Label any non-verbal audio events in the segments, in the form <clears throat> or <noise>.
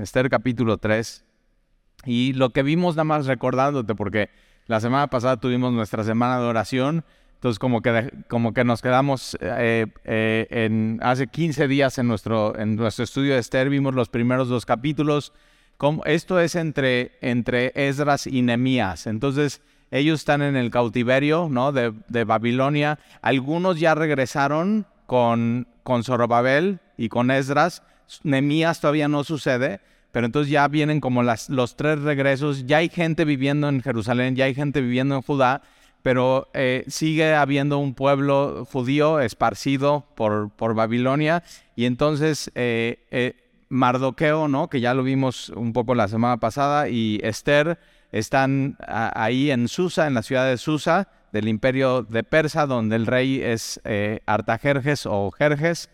Esther capítulo 3. Y lo que vimos nada más recordándote, porque la semana pasada tuvimos nuestra semana de oración, entonces como que, como que nos quedamos eh, eh, en, hace 15 días en nuestro, en nuestro estudio de Esther, vimos los primeros dos capítulos. Como, esto es entre, entre Esdras y Nemías. Entonces ellos están en el cautiverio ¿no? de, de Babilonia. Algunos ya regresaron con, con Zorobabel y con Esdras. Nemías todavía no sucede, pero entonces ya vienen como los tres regresos. Ya hay gente viviendo en Jerusalén, ya hay gente viviendo en Judá, pero eh, sigue habiendo un pueblo judío esparcido por, por Babilonia. Y entonces eh, eh, Mardoqueo, ¿no? que ya lo vimos un poco la semana pasada, y Esther están ahí en Susa, en la ciudad de Susa, del imperio de Persa, donde el rey es Artajerjes o Jerjes,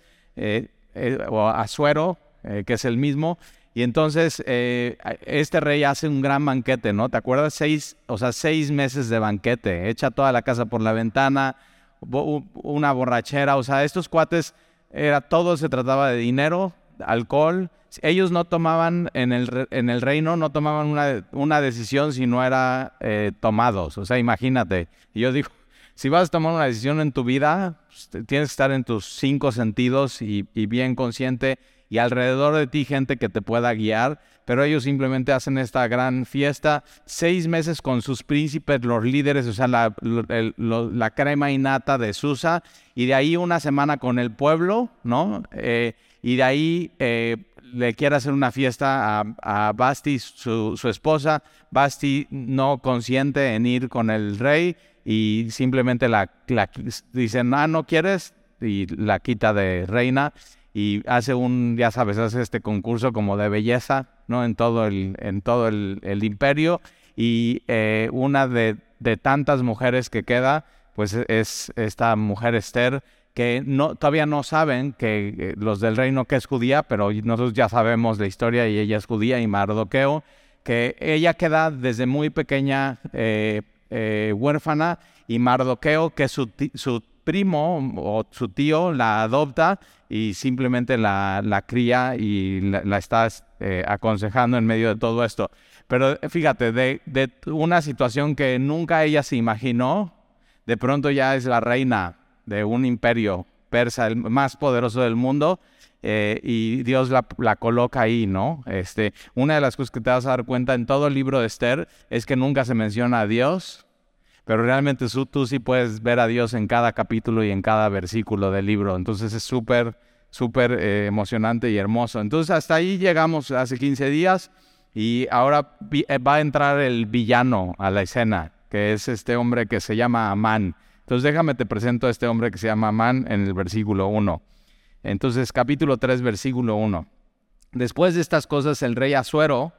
eh, o Asuero, que es el mismo. Y entonces este rey hace un gran banquete, ¿no? ¿Te acuerdas? Seis, o sea, seis meses de banquete, echa toda la casa por la ventana, una borrachera, o sea, estos cuates, era todo se trataba de dinero, alcohol. Ellos no tomaban en el, en el reino, no tomaban una, una decisión si no era eh, tomados. O sea, imagínate. Y yo digo, si vas a tomar una decisión en tu vida, pues, tienes que estar en tus cinco sentidos y, bien consciente y alrededor de ti gente que te pueda guiar. Pero ellos simplemente hacen esta gran fiesta, seis meses con sus príncipes, los líderes, o sea, la, la crema innata de Susa, y de ahí una semana con el pueblo, ¿no? Eh, y de ahí eh, le quiere hacer una fiesta a, Basti, su, esposa. Basti no consiente en ir con el rey y simplemente la, dicen, ah, no quieres, y la quita de reina y hace un, ya sabes, hace este concurso como de belleza, ¿no? En todo el, en todo el, imperio y eh, una de, de tantas mujeres que queda, pues es esta mujer Esther que no, todavía no saben que eh, los del reino que es judía, pero nosotros ya sabemos la historia y ella es judía y Mardoqueo, que ella queda desde muy pequeña eh, eh, huérfana y Mardoqueo, que su, su primo o su tío la adopta y simplemente la, la cría y la, está aconsejando en medio de todo esto. Pero fíjate, de, de una situación que nunca ella se imaginó, de pronto ya es la reina de un imperio persa, el más poderoso del mundo, eh, y Dios la, coloca ahí, ¿no? Este, una de las cosas que te vas a dar cuenta en todo el libro de Esther es que nunca se menciona a Dios, pero realmente tú, sí puedes ver a Dios en cada capítulo y en cada versículo del libro. Entonces es súper, súper eh, emocionante y hermoso. Entonces hasta ahí llegamos hace 15 días y ahora eh, va a entrar el villano a la escena, que es este hombre que se llama Amán. Entonces déjame te presento a este hombre que se llama Amán en el versículo 1. Entonces capítulo 3, versículo 1. Después de estas cosas, el rey Asuero,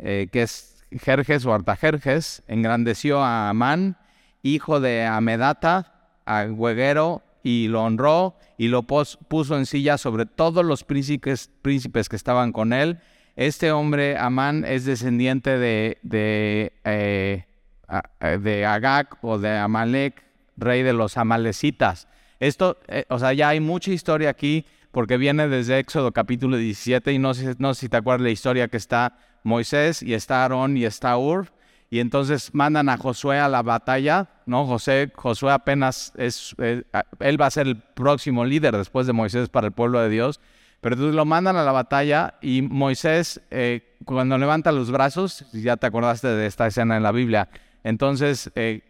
eh, que es Jerjes o Artajerjes, engrandeció a Amán, hijo de Amedata, hueguero, y lo honró y lo puso en silla sobre todos los príncipes, que estaban con él. Este hombre, Amán, es descendiente de, de, eh, de Agag o de Amalek, rey de los amalecitas. Esto, eh, o sea, ya hay mucha historia aquí porque viene desde Éxodo capítulo 17 y no sé, no sé si te acuerdas la historia que está Moisés y está Aarón y está Ur y entonces mandan a Josué a la batalla, ¿no? José, Josué apenas es, eh, él va a ser el próximo líder después de Moisés para el pueblo de Dios, pero entonces lo mandan a la batalla y Moisés eh, cuando levanta los brazos, ya te acordaste de esta escena en la Biblia, entonces eh,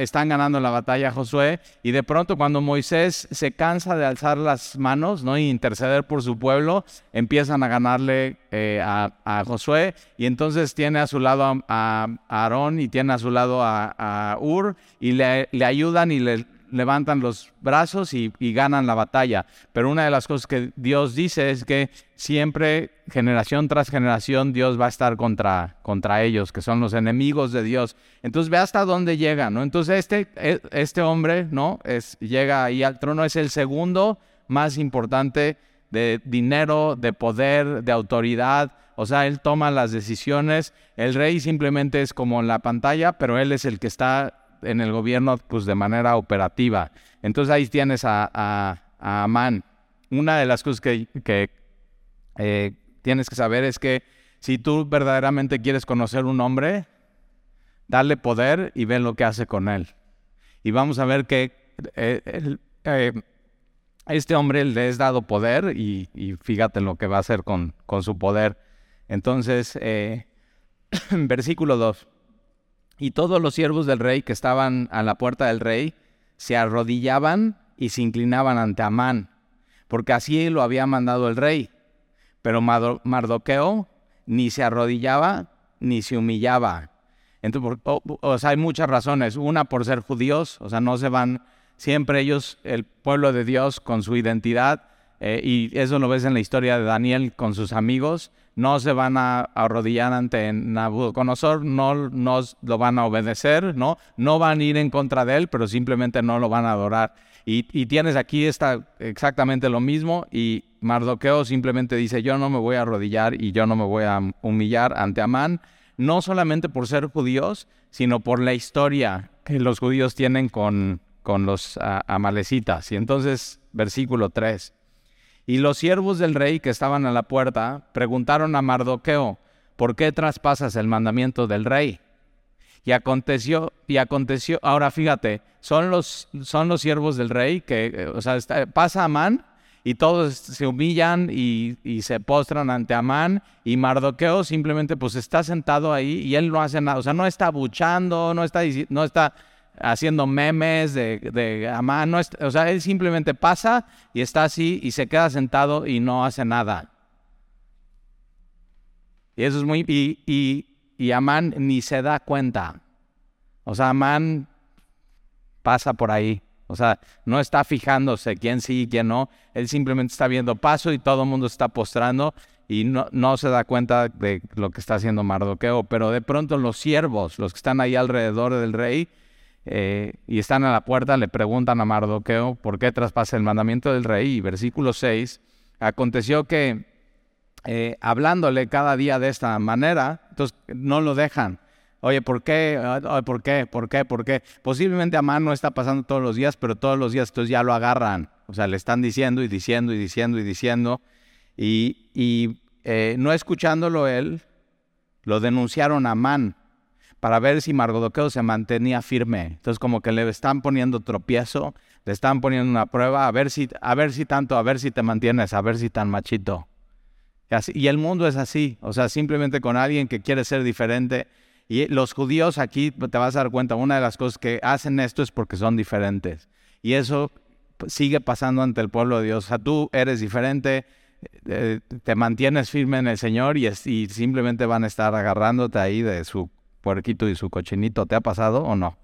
están ganando la batalla Josué y de pronto cuando Moisés se cansa de alzar las manos ¿no? interceder por su pueblo, empiezan a ganarle eh, a, Josué y entonces tiene a su lado a, Aarón y tiene a su lado a, Ur y le ayudan y le levantan los brazos y, ganan la batalla. Pero una de las cosas que Dios dice es que siempre, generación tras generación, Dios va a estar contra, contra ellos, que son los enemigos de Dios. Entonces ve hasta dónde llega, ¿no? Entonces este, e, este hombre, ¿no? Es, llega ahí al trono, es el segundo más importante de dinero, de poder, de autoridad. O sea, él toma las decisiones. El rey simplemente es como en la pantalla, pero él es el que está en el gobierno pues de manera operativa. Entonces ahí tienes a, a, Amán. Una de las cosas que, que, eh, tienes que saber es que si tú verdaderamente quieres conocer un hombre, dale poder y ve lo que hace con él. Y vamos a ver que eh, eh, este hombre le es dado poder y, fíjate lo que va a hacer con, con su poder. Entonces, <clears throat> versículo 2. Y todos los siervos del rey que estaban a la puerta del rey se arrodillaban y se inclinaban ante Amán, porque así lo había mandado el rey. Pero Mardoqueo ni se arrodillaba ni se humillaba. Entonces, o, sea, hay muchas razones. Una por ser judíos, o sea, no se van siempre ellos, el pueblo de Dios, con su identidad, eh, y eso lo ves en la historia de Daniel con sus amigos, no se van a arrodillar ante Nabucodonosor, no nos lo van a obedecer, ¿no? No van a ir en contra de él, pero simplemente no lo van a adorar. Y, tienes aquí exactamente lo mismo y Mardoqueo simplemente dice, yo no me voy a arrodillar y yo no me voy a humillar ante Amán, no solamente por ser judíos, sino por la historia que los judíos tienen con, con los amalecitas. Y entonces, versículo 3. Y los siervos del rey que estaban a la puerta preguntaron a Mardoqueo, ¿por qué traspasas el mandamiento del rey? Y aconteció, y aconteció, ahora fíjate, son los, son los siervos del rey que, eh, o sea, pasa Amán y todos se humillan y, y, se postran ante Amán y Mardoqueo simplemente pues está sentado ahí y él no hace nada, o sea, no está buchando, no está, no está haciendo memes de, de Amán. No o sea, él simplemente pasa y está así y se queda sentado y no hace nada. Y eso es muy... Y, y, y Amán ni se da cuenta. O sea, Amán pasa por ahí. O sea, no está fijándose quién sí y quién no. Él simplemente está viendo paso y todo el mundo está postrando y no, no, se da cuenta de lo que está haciendo Mardoqueo. Pero de pronto los siervos, los que están ahí alrededor del rey, eh, y están a la puerta, le preguntan a Mardoqueo por qué traspasa el mandamiento del rey. Y versículo 6, aconteció que eh, hablándole cada día de esta manera, entonces no lo dejan. Oye, ¿por qué? ¿Por qué? ¿Por qué? ¿Por qué? Posiblemente a mano está pasando todos los días, pero todos los días entonces ya lo agarran. O sea, le están diciendo y diciendo y diciendo y diciendo. Y, eh, no escuchándolo él, lo denunciaron a Man para ver si Mardoqueo se mantenía firme. Entonces como que le están poniendo tropiezo, le están poniendo una prueba, a ver si, a ver si tanto, a ver si te mantienes, a ver si tan machito. Y, así, y el mundo es así, o sea, simplemente con alguien que quiere ser diferente. Y los judíos aquí, te vas a dar cuenta, una de las cosas que hacen esto es porque son diferentes. Y eso sigue pasando ante el pueblo de Dios. O sea, tú eres diferente, eh, te mantienes firme en el Señor y, y, simplemente van a estar agarrándote ahí de su puerquito y su cochinito. ¿Te ha pasado o no?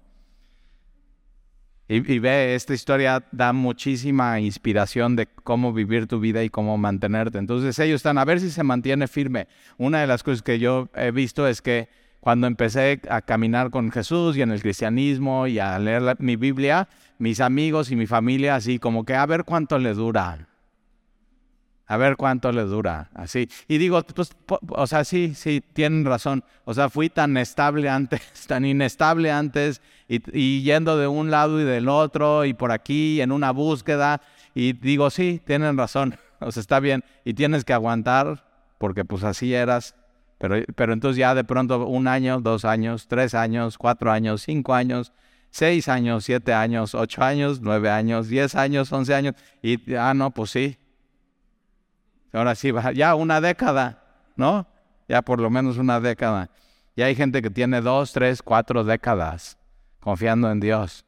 Y, ve, esta historia da muchísima inspiración de cómo vivir tu vida y cómo mantenerte. Entonces ellos están a ver si se mantiene firme. Una de las cosas que yo he visto es que cuando empecé a caminar con Jesús y en el cristianismo y a leer mi Biblia, mis amigos y mi familia así como que a ver cuánto le dura a ver cuánto le dura, así. Y digo, pues, o sea, sí, sí, tienen razón. O sea, fui tan estable antes, <laughs> tan inestable antes, y, yendo de un lado y del otro, y por aquí, en una búsqueda, y digo, sí, tienen razón, <laughs> o sea, está bien, y tienes que aguantar, porque pues así eras, pero, pero entonces ya de pronto un año, dos años, tres años, cuatro años, cinco años, seis años, siete años, ocho años, nueve años, diez años, once años, y, ah, no, pues sí, Ahora sí, ya una década, ¿no? Ya por lo menos una década. Y hay gente que tiene dos, tres, cuatro décadas confiando en Dios.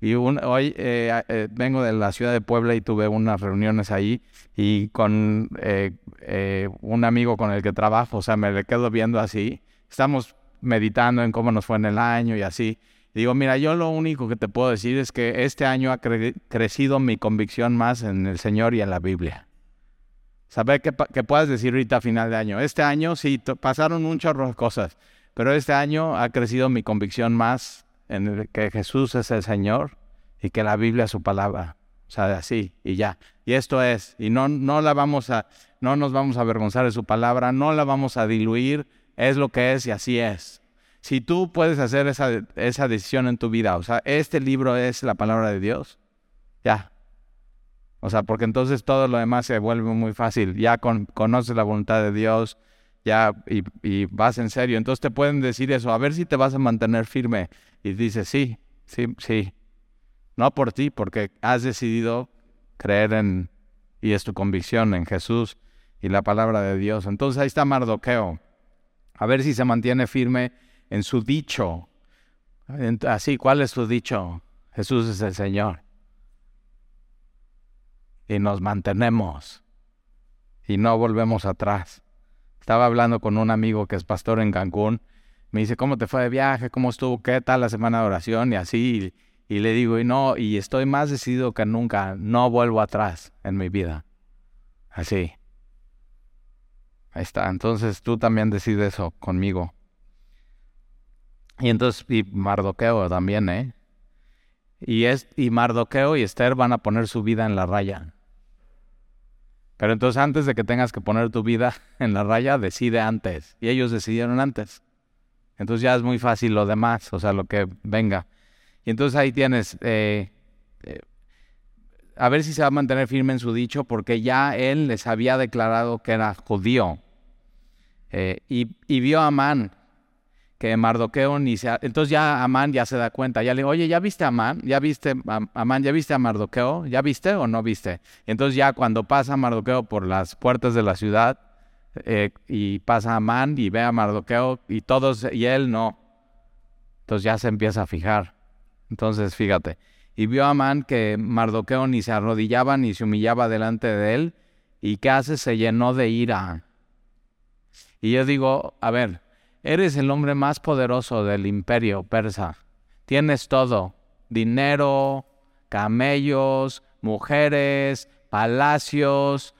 Y hoy eh, eh, vengo de la ciudad de Puebla y tuve unas reuniones ahí y con eh, un amigo con el que trabajo, o sea, me le quedo viendo así. Estamos meditando en cómo nos fue en el año y así. Digo, mira, yo lo único que te puedo decir es que este año ha crecido mi convicción más en el Señor y en la Biblia. Saber qué, puedes decir ahorita a final de año. Este año sí, pasaron un chorro cosas, pero este año ha crecido mi convicción más en que Jesús es el Señor y que la Biblia es su palabra. O sea, así y ya. Y esto es, y no, no la vamos a, no nos vamos a avergonzar de su palabra, no la vamos a diluir, es lo que es y así es. Si tú puedes hacer esa, esa decisión en tu vida, o sea, este libro es la palabra de Dios, ya, O sea, porque entonces todo lo demás se vuelve muy fácil. Ya conoces la voluntad de Dios, ya y, y, vas en serio. Entonces te pueden decir eso, a ver si te vas a mantener firme. Y dices, sí, sí, sí. No por ti, porque has decidido creer en, y es tu convicción en Jesús y la palabra de Dios. Entonces ahí está Mardoqueo. A ver si se mantiene firme en su dicho. Así, ¿cuál es su dicho? Jesús es el Señor. Y nos mantenemos. Y no volvemos atrás. Estaba hablando con un amigo que es pastor en Cancún. Me dice, ¿cómo te fue de viaje? ¿Cómo estuvo? ¿Qué tal la semana de oración? Y así. Y, le digo, y no, y estoy más decidido que nunca. No vuelvo atrás en mi vida. Así. Ahí está. Entonces tú también decides eso conmigo. Y entonces, y Mardoqueo también, ¿eh? Y, es, y Mardoqueo y Esther van a poner su vida en la raya. Pero entonces antes de que tengas que poner tu vida <laughs> en la raya, decide antes. Y ellos decidieron antes. Entonces ya es muy fácil lo demás, o sea, lo que venga. Y entonces ahí tienes, eh, eh, a ver si se va a mantener firme en su dicho, porque ya él les había declarado que era judío. Eh, y, y, vio a Amán, que Mardoqueo ni se... Entonces ya Amán ya se da cuenta, ya le digo, oye, ¿ya viste a Amán? ¿Ya viste a Amán? ¿Ya viste a Mardoqueo? ¿Ya viste o no viste? Entonces ya cuando pasa Mardoqueo por las puertas de la ciudad eh, y pasa Amán y ve a Mardoqueo y todos, y él no. Entonces ya se empieza a fijar. Entonces fíjate. Y vio a Amán que Mardoqueo ni se arrodillaba ni se humillaba delante de él. ¿Y qué hace? Se llenó de ira. Y yo digo, a ver, Eres el hombre más poderoso del imperio persa. Tienes todo, dinero, camellos, mujeres, palacios,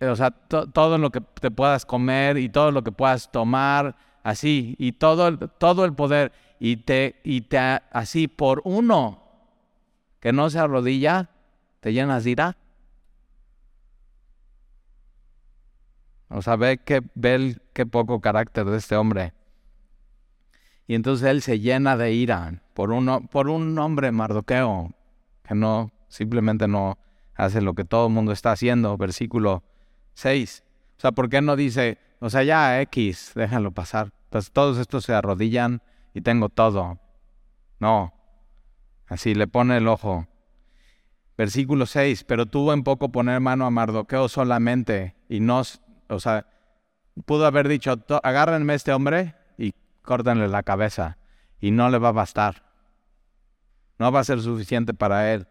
o sea, todo lo que te puedas comer y todo lo que puedas tomar, así, y todo, todo el poder, y te, y te, así, por uno que no se arrodilla, te llenas de ira. O sea, ve, que, ve qué poco carácter de este hombre. Y entonces él se llena de ira por, por un hombre mardoqueo que no, simplemente no hace lo que todo el mundo está haciendo. Versículo 6. O sea, ¿por qué no dice, o sea, ya X, déjalo pasar? Pues todos estos se arrodillan y tengo todo. No. Así le pone el ojo. Versículo 6. Pero tuvo en poco poner mano a Mardoqueo solamente y no, o sea, pudo haber dicho, agárrenme este hombre córtenle la cabeza y no le va a bastar. No va a ser suficiente para él.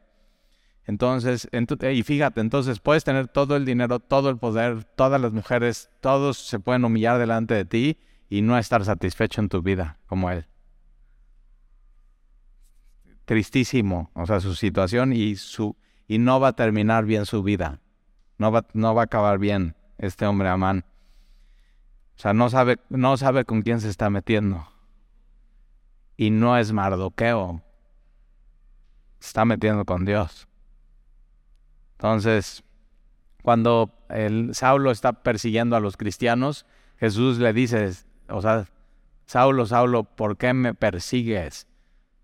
Entonces, y fíjate, entonces puedes tener todo el dinero, todo el poder, todas las mujeres, todos se pueden humillar delante de ti y no estar satisfecho en tu vida como él. Tristísimo, o sea, su situación y su y no va a terminar bien su vida. No va, no va a acabar bien este hombre Amán. O sea, no sabe, no sabe con quién se está metiendo. Y no es Mardoqueo. Se está metiendo con Dios. Entonces, cuando el Saulo está persiguiendo a los cristianos, Jesús le dice, o sea, Saulo, Saulo, ¿por qué me persigues?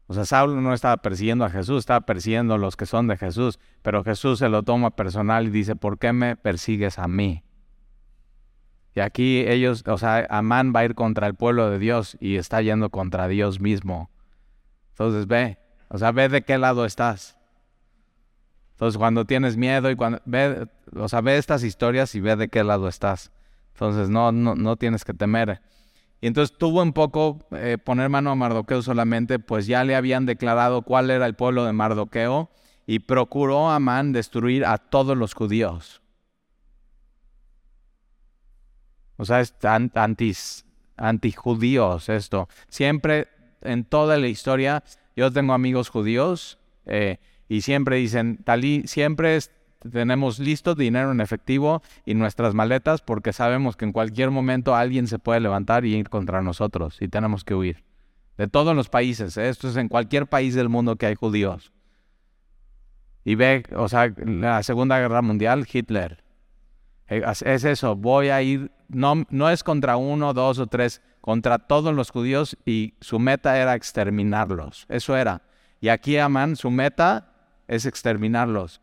O sea, Saulo no estaba persiguiendo a Jesús, estaba persiguiendo a los que son de Jesús, pero Jesús se lo toma personal y dice, ¿por qué me persigues a mí? Y aquí ellos, o sea, Amán va a ir contra el pueblo de Dios y está yendo contra Dios mismo. Entonces ve, o sea, ve de qué lado estás. Entonces cuando tienes miedo y cuando ve, o sea, ve estas historias y ve de qué lado estás. Entonces no, no, no tienes que temer. Y entonces tuvo un poco eh, poner mano a Mardoqueo solamente, pues ya le habían declarado cuál era el pueblo de Mardoqueo y procuró Amán destruir a todos los judíos. O sea, es antis, antijudíos esto. Siempre, en toda la historia, yo tengo amigos judíos eh, y siempre dicen, siempre tenemos listo dinero en efectivo y nuestras maletas porque sabemos que en cualquier momento alguien se puede levantar y ir contra nosotros y tenemos que huir. De todos los países, ¿eh? esto es en cualquier país del mundo que hay judíos. Y ve, o sea, la Segunda Guerra Mundial, Hitler. Eh, es eso, voy a ir no, no es contra uno, dos o tres, contra todos los judíos y su meta era exterminarlos. Eso era. Y aquí Amán, su meta es exterminarlos.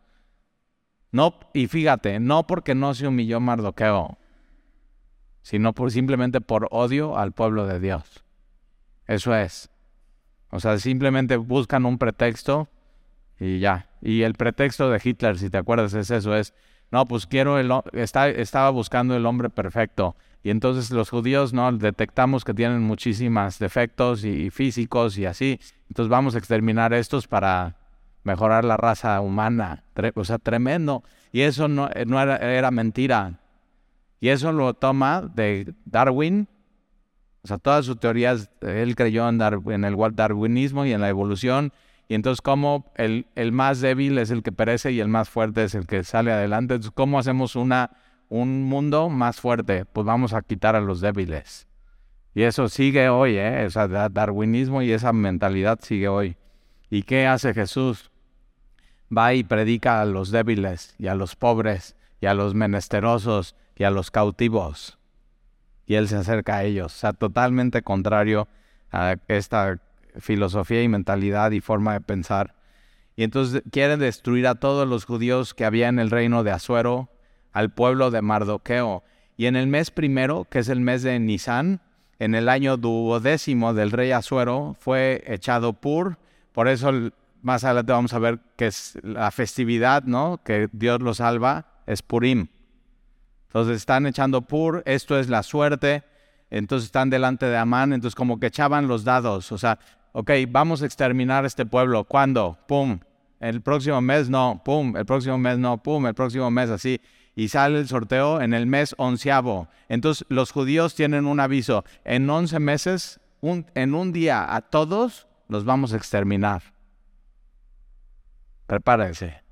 No, y fíjate, no porque no se humilló Mardoqueo, sino simplemente por odio al pueblo de Dios. Eso es. O sea, simplemente buscan un pretexto y ya. Y el pretexto de Hitler, si te acuerdas, es eso, es, no, pues quiero el, estaba buscando el hombre perfecto. Y entonces los judíos, ¿no? Detectamos que tienen muchísimos defectos y, físicos y así. Entonces vamos a exterminar estos para mejorar la raza humana. o sea, tremendo. Y eso no, eh, no era, mentira. Y eso lo toma de Darwin. O sea, todas sus teorías, él creyó en, en el darwinismo y en la evolución. Y entonces, ¿cómo el, el, más débil es el que perece y el más fuerte es el que sale adelante? Entonces, ¿cómo hacemos una un mundo más fuerte, pues vamos a quitar a los débiles. Y eso sigue hoy, ¿eh? O darwinismo y esa mentalidad sigue hoy. ¿Y qué hace Jesús? Va y predica a los débiles y a los pobres y a los menesterosos y a los cautivos. Y Él se acerca a ellos. O sea, totalmente contrario a esta filosofía y mentalidad y forma de pensar. Y entonces quieren destruir a todos los judíos que había en el reino de Azuero, al pueblo de Mardoqueo. Y en el mes primero, que es el mes de Nisan, en el año duodécimo del rey Asuero, fue echado Pur. Por eso más adelante vamos a ver que es la festividad, ¿no? Que Dios lo salva, es Purim. Entonces están echando Pur, esto es la suerte. Entonces están delante de Amán, entonces como que echaban los dados. O sea, ok, vamos a exterminar este pueblo. ¿Cuándo? Pum. El próximo mes no, pum. El próximo mes no, pum. El próximo mes así y sale el sorteo en el mes onceavo. Entonces los judíos tienen un aviso, en once meses, en un día a todos los vamos a exterminar. Prepárense.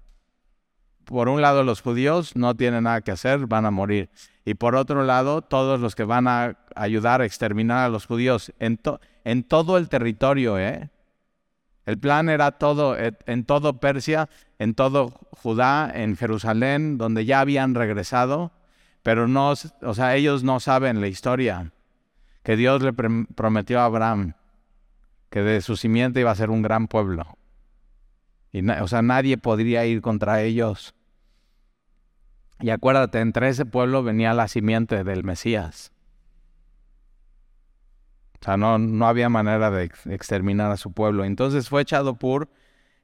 Por un lado los judíos no tienen nada que hacer, van a morir. Y por otro lado, todos los que van a ayudar a exterminar a los judíos en, todo el territorio, ¿eh? El plan era todo, eh, en todo Persia, en todo Judá, en Jerusalén, donde ya habían regresado, pero no, o sea, ellos no saben la historia que Dios le prometió a Abraham, que de su simiente iba a ser un gran pueblo. Y, o sea, nadie podría ir contra ellos. Y acuérdate, entre ese pueblo venía la simiente del Mesías. O sea, no, no había manera de exterminar a su pueblo. Entonces fue echado por,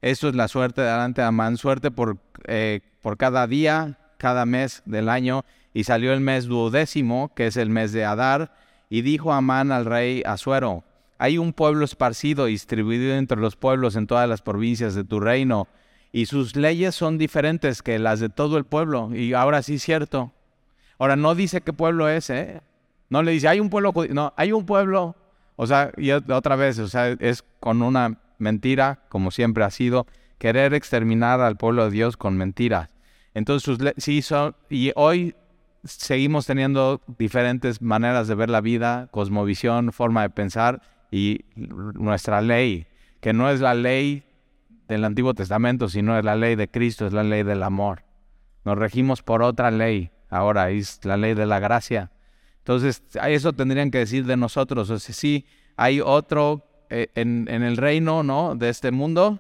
esto es la suerte de delante de Amán, suerte por, eh, por cada día, cada mes del año. Y salió el mes duodécimo, que es el mes de Adar, y dijo Amán al rey Asuero, hay un pueblo esparcido y distribuido entre los pueblos en todas las provincias de tu reino, y sus leyes son diferentes que las de todo el pueblo. Y ahora sí es cierto. Ahora no dice qué pueblo es, ¿eh? No le dice, hay un pueblo, no, hay un pueblo o sea, otra vez, o sea, es con una mentira, como siempre ha sido, querer exterminar al pueblo de Dios con mentiras. Entonces, sí, son, y hoy seguimos teniendo diferentes maneras de ver la vida, cosmovisión, forma de pensar y nuestra ley, que no es la ley del Antiguo Testamento, sino es la ley de Cristo, es la ley del amor. Nos regimos por otra ley, ahora es la ley de la gracia. Entonces, eso tendrían que decir de nosotros. O sea, sí, hay otro eh, en, el reino, ¿no? De este mundo.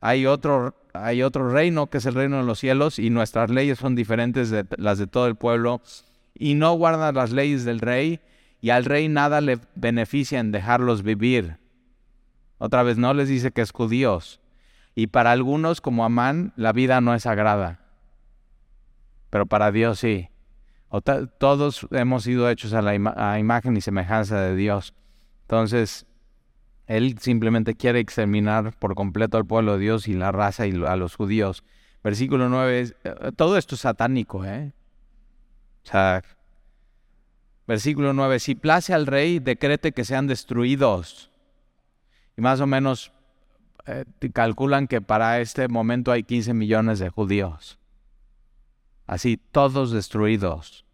Hay otro, hay otro reino que es el reino de los cielos y nuestras leyes son diferentes de las de todo el pueblo. Y no guardan las leyes del rey y al rey nada le beneficia en dejarlos vivir. Otra vez no les dice que es judíos. Y para algunos como Amán la vida no es sagrada. Pero para Dios sí todos hemos sido hechos a la imagen y semejanza de Dios. Entonces, Él simplemente quiere exterminar por completo al pueblo de Dios y la raza y a los judíos. Versículo 9, eh, todo esto es satánico, ¿eh? O sea, versículo 9, si place al rey, decrete que sean destruidos. Y más o menos eh, calculan que para este momento hay 15 millones de judíos. Así, todos destruidos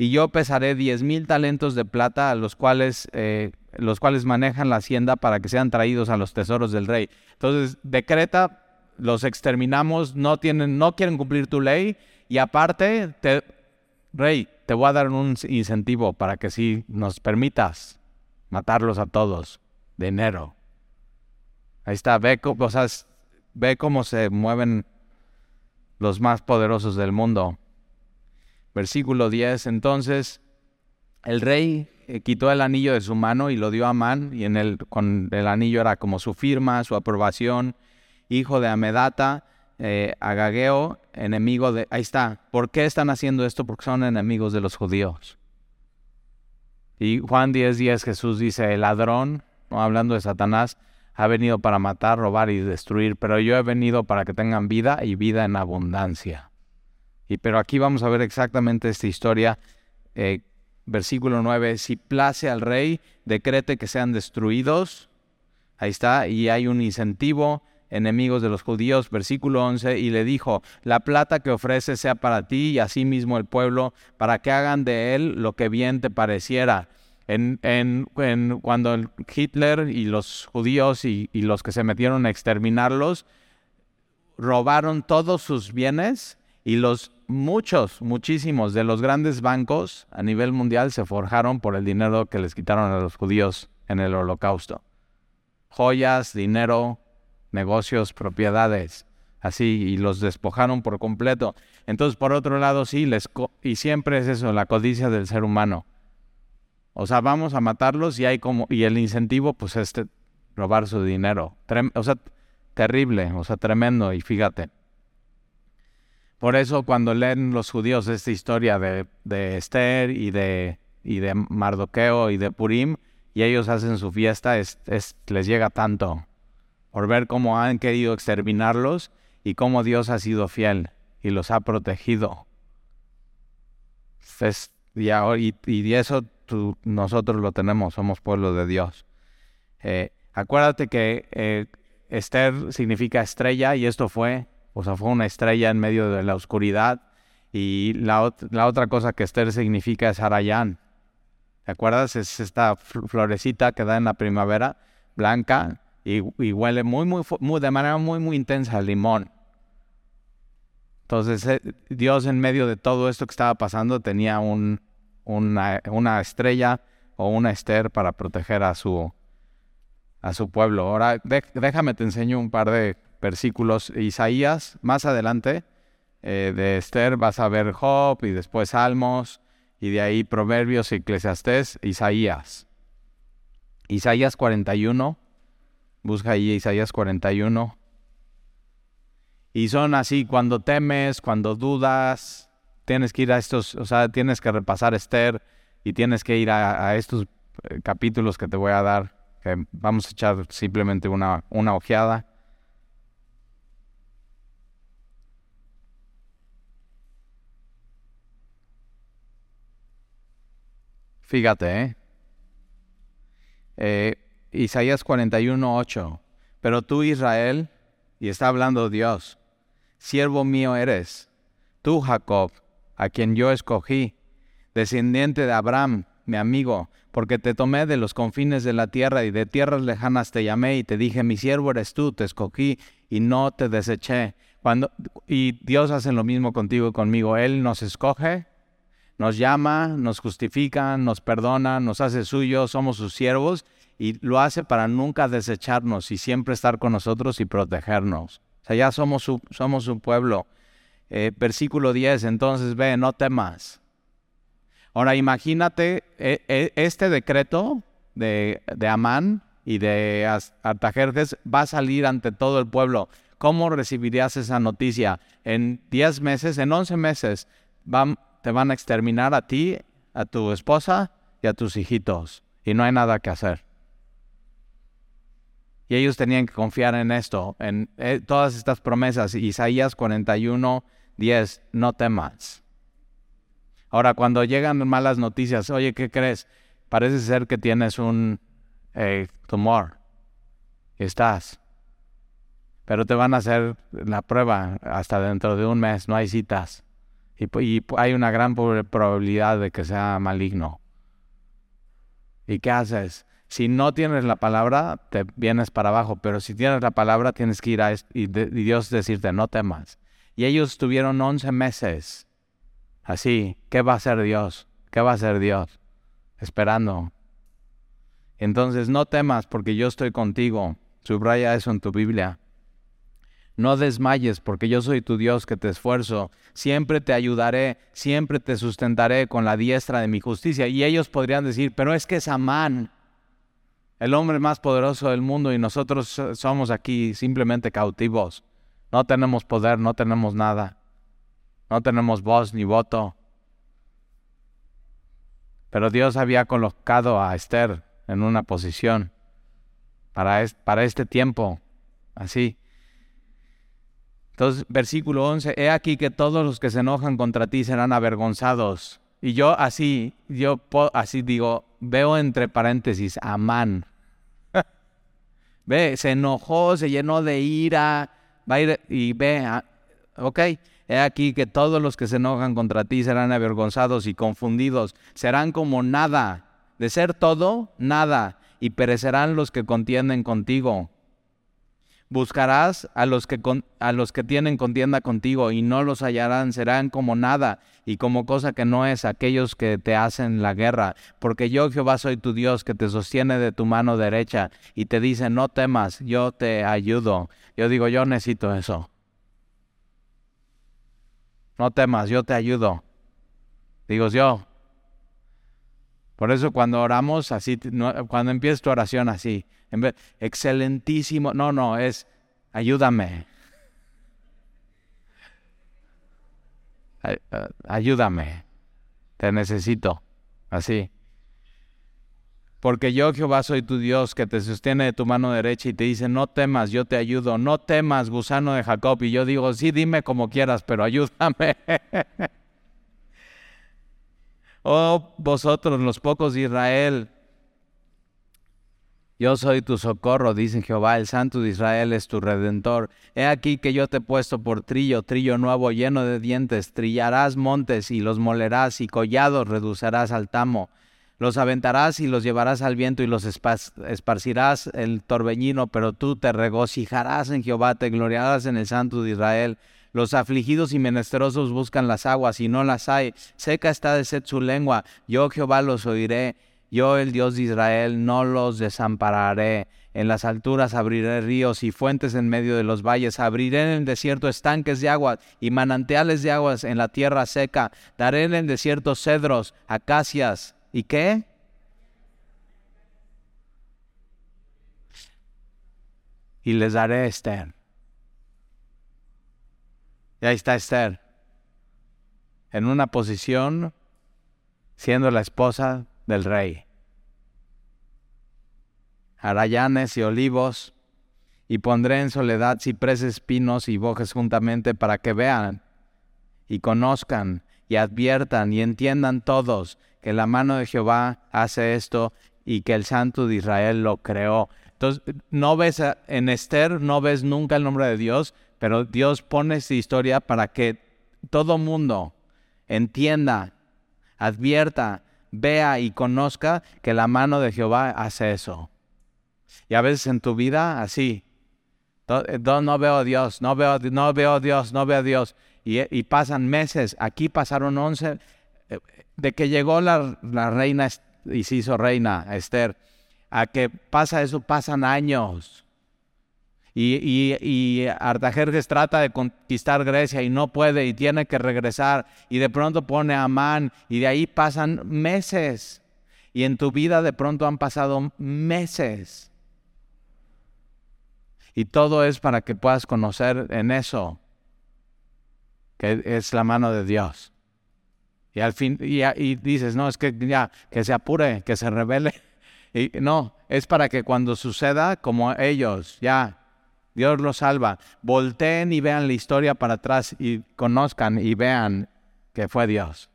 y yo pesaré diez mil talentos de plata a los cuales, eh, los cuales manejan la hacienda para que sean traídos a los tesoros del rey. Entonces, decreta, los exterminamos, no, tienen, no quieren cumplir tu ley y aparte, te, rey, te voy a dar un incentivo para que sí nos permitas matarlos a todos de enero. Ahí está, ve, ve cómo se mueven los más poderosos del mundo. Versículo 10, entonces el rey eh, quitó el anillo de su mano y lo dio a Amán, y en el, con el anillo era como su firma, su aprobación, hijo de Amedata, eh, Agageo, enemigo de... Ahí está. ¿Por qué están haciendo esto? Porque son enemigos de los judíos. Y Juan 10, 10 Jesús dice, el ladrón, hablando de Satanás, ha venido para matar, robar y destruir, pero yo he venido para que tengan vida y vida en abundancia. Y pero aquí vamos a ver exactamente esta historia. Eh, versículo 9, si place al rey, decrete que sean destruidos. Ahí está, y hay un incentivo enemigos de los judíos, versículo 11, y le dijo, la plata que ofrece sea para ti y asimismo el pueblo, para que hagan de él lo que bien te pareciera. En, en, cuando Hitler y los judíos y, los que se metieron a exterminarlos, robaron todos sus bienes y los muchos, muchísimos de los grandes bancos a nivel mundial se forjaron por el dinero que les quitaron a los judíos en el holocausto. Joyas, dinero, negocios, propiedades, así, y los despojaron por completo. Entonces, por otro lado, sí, les y siempre es eso, la codicia del ser humano. O sea, vamos a matarlos y hay como, y el incentivo, pues, es robar su dinero. o sea, terrible, o sea, tremendo, y fíjate. Por eso cuando leen los judíos esta historia de, de Esther y de, y de Mardoqueo y de Purim, y ellos hacen su fiesta, es, les llega tanto por ver cómo han querido exterminarlos y cómo Dios ha sido fiel y los ha protegido. y, y, eso nosotros lo tenemos, somos pueblo de Dios. Eh, acuérdate que eh, Esther significa estrella y esto fue, o sea, fue una estrella en medio de la oscuridad. Y la, otra cosa que Esther significa es Arayán. ¿Te acuerdas? Es esta florecita que da en la primavera, blanca, y, huele muy, muy, muy, de manera muy, muy intensa al limón. Entonces, eh, Dios en medio de todo esto que estaba pasando tenía un, una, estrella o una ester para proteger a su, a su pueblo. Ahora, déjame te enseño un par de versículos. Isaías, más adelante, eh, de Esther vas a ver Job y después Salmos y de ahí Proverbios, Eclesiastés, Isaías. Isaías 41, Busca ahí Isaías 41. Y son así, cuando temes, cuando dudas, tienes que ir a estos, o sea, tienes que repasar Esther y tienes que ir a, estos eh, capítulos que te voy a dar, que vamos a echar simplemente una, una ojeada. Fíjate, ¿eh? eh Isaías 41, 8. Pero tú, Israel, y está hablando Dios, siervo mío eres, tú, Jacob, a quien yo escogí, descendiente de Abraham, mi amigo, porque te tomé de los confines de la tierra y de tierras lejanas te llamé y te dije, mi siervo eres tú, te escogí y no te deseché. Cuando, y Dios hace lo mismo contigo y conmigo. Él nos escoge, nos llama, nos justifica, nos perdona, nos hace suyo, somos sus siervos y lo hace para nunca desecharnos y siempre estar con nosotros y protegernos. O sea, ya somos su, somos su pueblo. Eh, versículo 10, entonces ve, no temas. Ahora imagínate e, e, este decreto de, Amán y de Artajerjes va a salir ante todo el pueblo. ¿Cómo recibirías esa noticia? En 10 meses, en 11 meses, te van a exterminar a ti, a tu esposa y a tus hijitos. Y no hay nada que hacer. Y ellos tenían que confiar en esto, en eh, todas estas promesas. Isaías 41, 10, no temas. Ahora, cuando llegan malas noticias, oye, ¿qué crees? Parece ser que tienes un eh, tumor. Estás. Pero te van a hacer la prueba hasta dentro de un mes, no hay citas. Y, y hay una gran probabilidad de que sea maligno. ¿Y qué haces? Si no tienes la palabra, te vienes para abajo, pero si tienes la palabra, tienes que ir a y, Dios decirte, no temas. Y ellos estuvieron 11 meses así. ¿Qué va a hacer Dios? ¿Qué va a hacer Dios? Esperando. Entonces no temas porque yo estoy contigo. Subraya eso en tu Biblia. No desmayes, porque yo soy tu Dios que te esfuerzo. Siempre te ayudaré, siempre te sustentaré con la diestra de mi justicia. Y ellos podrían decir, pero es que es Amán, el hombre más poderoso del mundo, y nosotros somos aquí simplemente cautivos. No tenemos poder, no tenemos nada. No tenemos voz ni voto. Pero Dios había colocado a Esther en una posición para, este tiempo, así. Entonces, versículo 11, he aquí que todos los que se enojan contra ti serán avergonzados. Y yo así, yo así digo, veo entre paréntesis, Amán. <laughs> ve, se enojó, se llenó de ira, va ir y ve, ok, he aquí que todos los que se enojan contra ti serán avergonzados y confundidos, serán como nada, de ser todo, nada, y perecerán los que contienden contigo. Buscarás a los, que a los que tienen contienda contigo y no los hallarán, serán como nada y como cosa que no es aquellos que te hacen la guerra. Porque yo Jehová soy tu Dios que te sostiene de tu mano derecha y te dice, no temas, yo te ayudo. Yo digo, yo necesito eso. No temas, yo te ayudo. Digo yo. Por eso cuando oramos así, cuando empieza tu oración así, en vez, excelentísimo. No, no, es ayúdame. Ayúdame. Te necesito. Así. Porque yo, Jehová, soy tu Dios, que te sostiene de tu mano derecha y te dice, no temas, yo te ayudo, no temas, gusano de Jacob. Y yo digo, sí, dime como quieras, pero ayúdame. <laughs> oh, vosotros, los pocos de Israel, yo soy tu socorro, dice Jehová, el Santo de Israel es tu redentor. He aquí que yo te he puesto por trillo, trillo nuevo lleno de dientes. Trillarás montes y los molerás y collados reducirás al tamo. Los aventarás y los llevarás al viento y los esparcirás el torbellino, pero tú te regocijarás en Jehová, te gloriarás en el Santo de Israel. Los afligidos y menesterosos buscan las aguas y no las hay. Seca está de sed su lengua. Yo Jehová los oiré yo, el Dios de Israel, no los desampararé. En las alturas abriré ríos y fuentes en medio de los valles. Abriré en el desierto estanques de agua y manantiales de aguas en la tierra seca. Daré en el desierto cedros, acacias. ¿Y qué? Y les daré Esther. Y ahí está Esther. En una posición siendo la esposa del rey. Arayanes y olivos, y pondré en soledad cipreses, pinos y bojes juntamente para que vean y conozcan y adviertan y entiendan todos que la mano de Jehová hace esto y que el Santo de Israel lo creó. Entonces, no ves en Esther, no ves nunca el nombre de Dios, pero Dios pone esta historia para que todo mundo entienda, advierta vea y conozca que la mano de Jehová hace eso. Y a veces en tu vida así, eh, no, veo a Dios, no veo, no veo a Dios, no veo a Dios. Y, pasan meses, aquí pasaron once, eh, de que llegó la, la reina y se hizo reina, Esther, a que pasa eso, pasan años. Y, y, Artajerjes trata de conquistar Grecia y no puede y tiene que regresar. Y de pronto pone a Amán y de ahí pasan meses. Y en tu vida de pronto han pasado meses. Y todo es para que puedas conocer en eso que es la mano de Dios. Y al fin, y, y dices, no, es que ya, que se apure, que se revele. <laughs> Y no, es para que cuando suceda, como ellos, ya, Dios los salva. Volteen y vean la historia para atrás y conozcan y vean que fue Dios.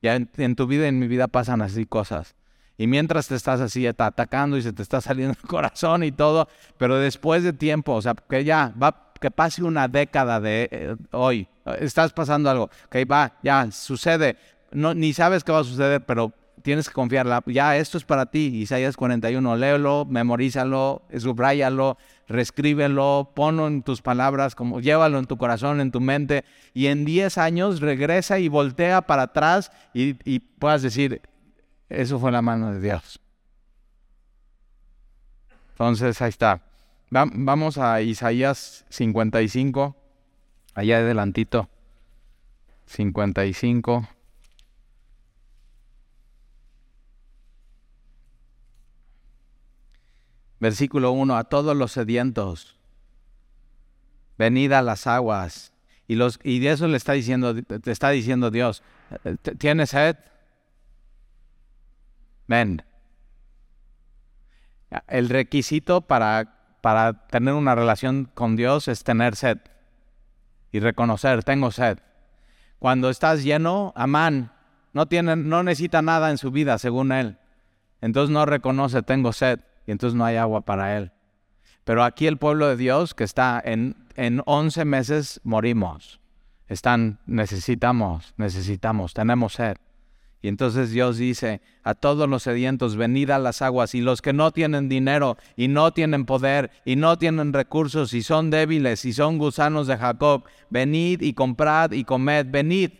Ya en, tu vida en mi vida pasan así cosas. Y mientras te estás así atacando y se te está <laughs> saliendo el corazón y todo, pero después de tiempo, o sea, que ya va, que pase una década de eh, hoy, estás pasando algo, que va, ya sucede, no, ni sabes qué va a suceder, pero tienes que confiar. Ya, esto es para ti, Isaías 41, léelo, memorízalo, subráyalo, reescríbelo, ponlo en tus palabras, como, llévalo en tu corazón, en tu mente, y en 10 años regresa y voltea para atrás y, y puedas decir, eso fue la mano de Dios. Entonces, ahí está. vamos a Isaías 55, allá adelantito. 55. Versículo 1, a todos los sedientos, venid a las aguas. Y, de eso le está diciendo, te está diciendo Dios, ¿tienes sed? Ven. El requisito para, para tener una relación con Dios es tener sed y reconocer, tengo sed. Cuando estás lleno, Amán no, tiene, no necesita nada en su vida, según él. Entonces no reconoce, tengo sed, y entonces no hay agua para él. Pero aquí el pueblo de Dios, que está en, en 11 meses, morimos. Están, necesitamos, necesitamos, tenemos sed. Y entonces Dios dice a todos los sedientos, venid a las aguas, y los que no tienen dinero, y no tienen poder, y no tienen recursos, y son débiles, y son gusanos de Jacob, venid y comprad y comed, venid,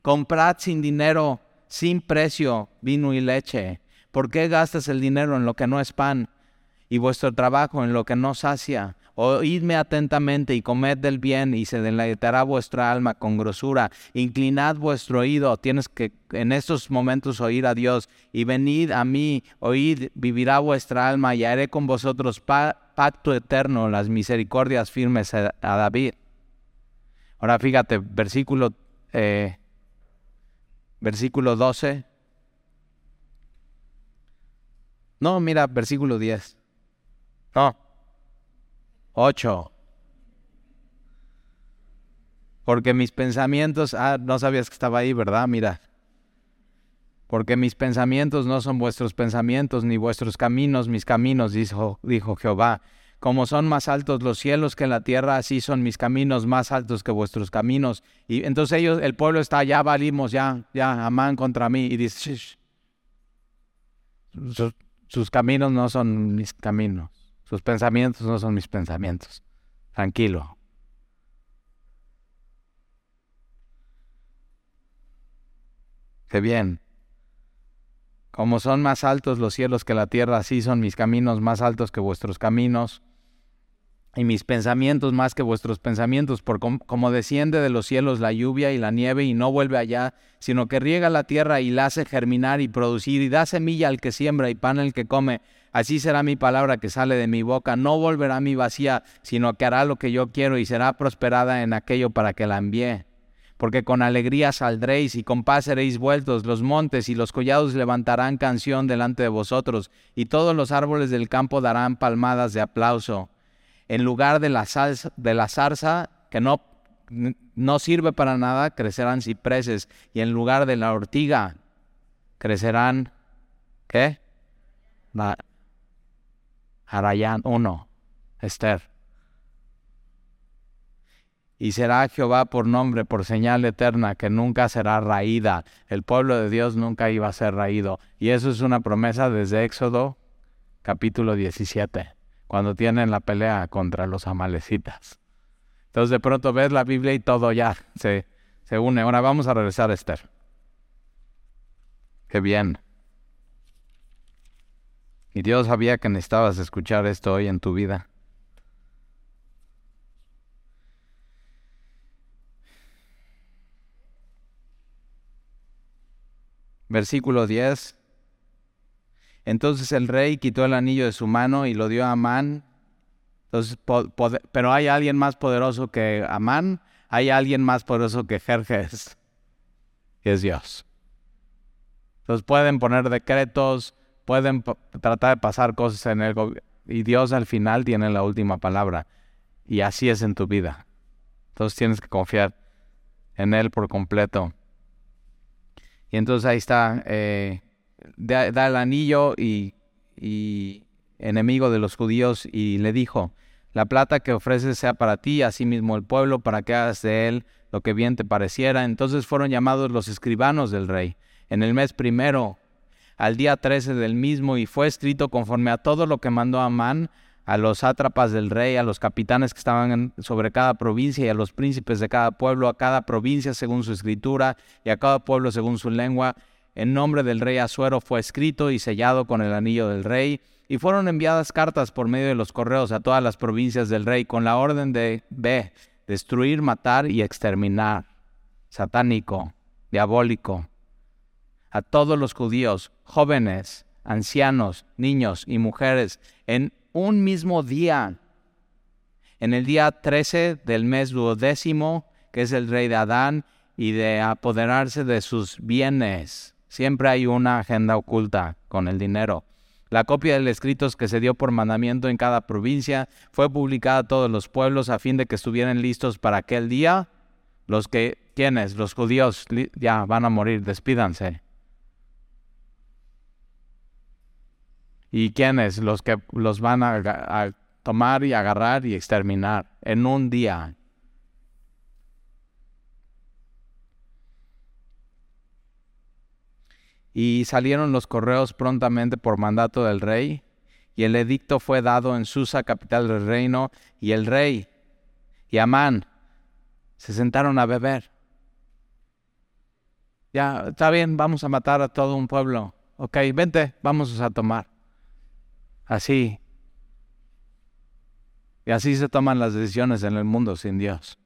comprad sin dinero, sin precio, vino y leche. ¿Por qué gastas el dinero en lo que no es pan, y vuestro trabajo en lo que no sacia? Oídme atentamente y comed del bien y se deleitará vuestra alma con grosura. Inclinad vuestro oído. Tienes que en estos momentos oír a Dios. Y venid a mí, oíd, vivirá vuestra alma y haré con vosotros pacto eterno, las misericordias firmes a, David. Ahora fíjate, versículo, eh, versículo 12. No, mira, versículo 10. No. Ocho. Porque mis pensamientos, ah, no sabías que estaba ahí, ¿verdad? Mira. Porque mis pensamientos no son vuestros pensamientos, ni vuestros caminos mis caminos, dijo, dijo Jehová. Como son más altos los cielos que la tierra, así son mis caminos más altos que vuestros caminos. Y entonces ellos, el pueblo está, ya valimos, ya, ya, Amán contra mí. Y dice, sus caminos no son mis caminos. Sus pensamientos no son mis pensamientos. Tranquilo. Qué bien. Como son más altos los cielos que la tierra, así son mis caminos más altos que vuestros caminos y mis pensamientos más que vuestros pensamientos, por como desciende de los cielos la lluvia y la nieve y no vuelve allá, sino que riega la tierra y la hace germinar y producir y da semilla al que siembra y pan al que come. Así será mi palabra que sale de mi boca, no volverá mi vacía, sino que hará lo que yo quiero y será prosperada en aquello para que la envíe. Porque con alegría saldréis y con paz seréis vueltos, los montes y los collados levantarán canción delante de vosotros, y todos los árboles del campo darán palmadas de aplauso en lugar de la, salsa, de la zarza que no, no sirve para nada, crecerán cipreses. Y en lugar de la ortiga, crecerán, ¿qué? La, Arayán uno, Esther. Y será Jehová por nombre, por señal eterna, que nunca será raída. El pueblo de Dios nunca iba a ser raído. Y eso es una promesa desde Éxodo capítulo 17 cuando tienen la pelea contra los amalecitas. Entonces de pronto ves la Biblia y todo ya se, se une. Ahora vamos a regresar a Esther. Qué bien. Y Dios sabía que necesitabas escuchar esto hoy en tu vida. Versículo 10. Entonces el rey quitó el anillo de su mano y lo dio a Amán. Entonces, pero hay alguien más poderoso que Amán, hay alguien más poderoso que Jerjes, que es Dios. Entonces pueden poner decretos, pueden tratar de pasar cosas en el y Dios al final tiene la última palabra. Y así es en tu vida. Entonces tienes que confiar en Él por completo. Y entonces ahí está. Eh, da, el anillo y, enemigo de los judíos y le dijo, la plata que ofreces sea para ti, asimismo el pueblo, para que hagas de él lo que bien te pareciera. Entonces fueron llamados los escribanos del rey en el mes primero, al día trece del mismo, y fue escrito conforme a todo lo que mandó Amán a los sátrapas del rey, a los capitanes que estaban sobre cada provincia y a los príncipes de cada pueblo, a cada provincia según su escritura y a cada pueblo según su lengua, en nombre del rey Asuero fue escrito y sellado con el anillo del rey, y fueron enviadas cartas por medio de los correos a todas las provincias del rey con la orden de B, destruir, matar y exterminar, satánico, diabólico, a todos los judíos, jóvenes, ancianos, niños y mujeres, en un mismo día, en el día 13 del mes duodécimo, que es el rey de Adán, y de apoderarse de sus bienes. Siempre hay una agenda oculta con el dinero. La copia del escrito que se dio por mandamiento en cada provincia fue publicada a todos los pueblos a fin de que estuvieran listos para aquel día. Los que, ¿quiénes? Los judíos ya van a morir, despídanse. ¿Y quiénes? Los que los van a, tomar y agarrar y exterminar en un día. Y salieron los correos prontamente por mandato del rey, y el edicto fue dado en Susa, capital del reino, y el rey y Amán se sentaron a beber. Ya, está bien, vamos a matar a todo un pueblo. Ok, vente, vamos a tomar. Así. Y así se toman las decisiones en el mundo sin Dios.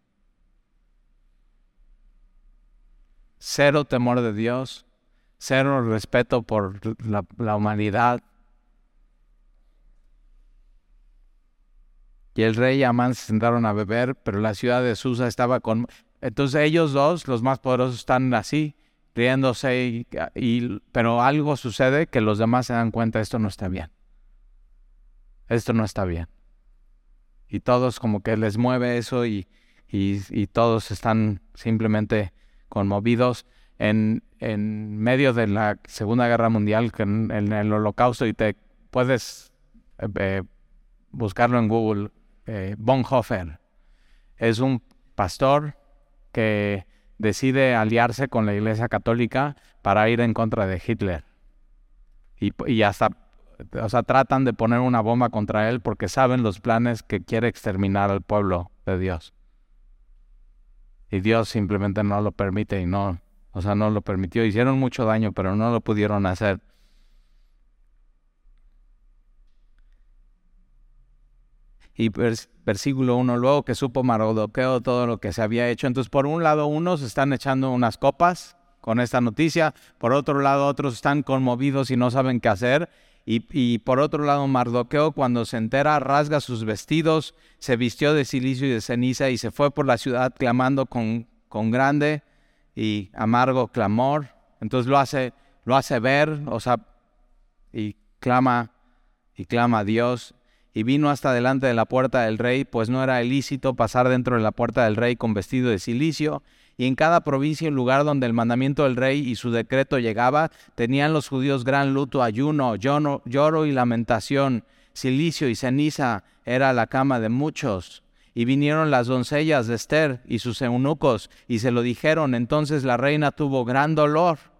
Cero temor de Dios, cero respeto por la, humanidad. Y el rey y Amán se sentaron a beber, pero la ciudad de Susa estaba con... Entonces ellos dos, los más poderosos, están así, riéndose, y, pero algo sucede que los demás se dan cuenta, esto no está bien esto no está bien. Y todos como que les mueve eso y, y, todos están simplemente conmovidos en, medio de la Segunda Guerra Mundial, en, el Holocausto, y te puedes eh, eh, buscarlo en Google, eh, Bonhoeffer. Es un pastor que decide aliarse con la Iglesia Católica para ir en contra de Hitler. Y, y hasta o sea, tratan de poner una bomba contra él porque saben los planes que quiere exterminar al pueblo de Dios. Y Dios simplemente no lo permite y no, o sea, no lo permitió. Hicieron mucho daño, pero no lo pudieron hacer. Y versículo 1, luego que supo Mardoqueo todo lo que se había hecho. Entonces, por un lado, unos están echando unas copas con esta noticia, por otro lado, otros están conmovidos y no saben qué hacer. Y, por otro lado, Mardoqueo, cuando se entera, rasga sus vestidos, se vistió de silicio y de ceniza y se fue por la ciudad clamando con, con grande y amargo clamor. Entonces lo hace, lo hace ver, o sea, y clama, y clama a Dios. Y vino hasta delante de la puerta del rey, pues no era ilícito pasar dentro de la puerta del rey con vestido de silicio y en cada provincia el lugar donde el mandamiento del rey y su decreto llegaba, tenían los judíos gran luto, ayuno, lloro, lloro y lamentación, silicio y ceniza era la cama de muchos. Y vinieron las doncellas de Esther y sus eunucos, y se lo dijeron, entonces la reina tuvo gran dolor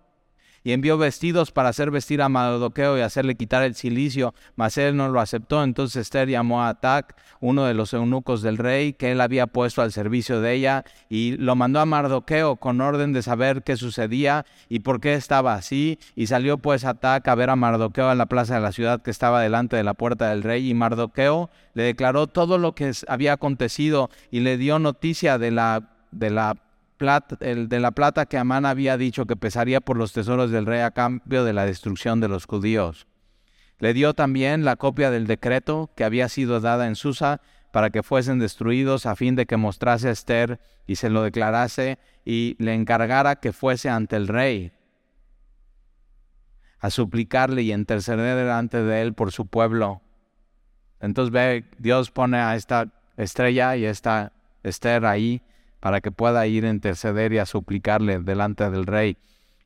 y envió vestidos para hacer vestir a Mardoqueo y hacerle quitar el cilicio, mas él no lo aceptó. Entonces Esther llamó a Atac, uno de los eunucos del rey, que él había puesto al servicio de ella, y lo mandó a Mardoqueo con orden de saber qué sucedía y por qué estaba así. Y salió pues Atac a ver a Mardoqueo en la plaza de la ciudad que estaba delante de la puerta del rey, y Mardoqueo le declaró todo lo que había acontecido y le dio noticia de la de la el de la plata que Amán había dicho que pesaría por los tesoros del rey a cambio de la destrucción de los judíos. Le dio también la copia del decreto que había sido dada en Susa para que fuesen destruidos a fin de que mostrase a Esther y se lo declarase y le encargara que fuese ante el rey a suplicarle y interceder delante de él por su pueblo. Entonces ve, Dios pone a esta estrella y esta Esther ahí para que pueda ir a interceder y a suplicarle delante del rey.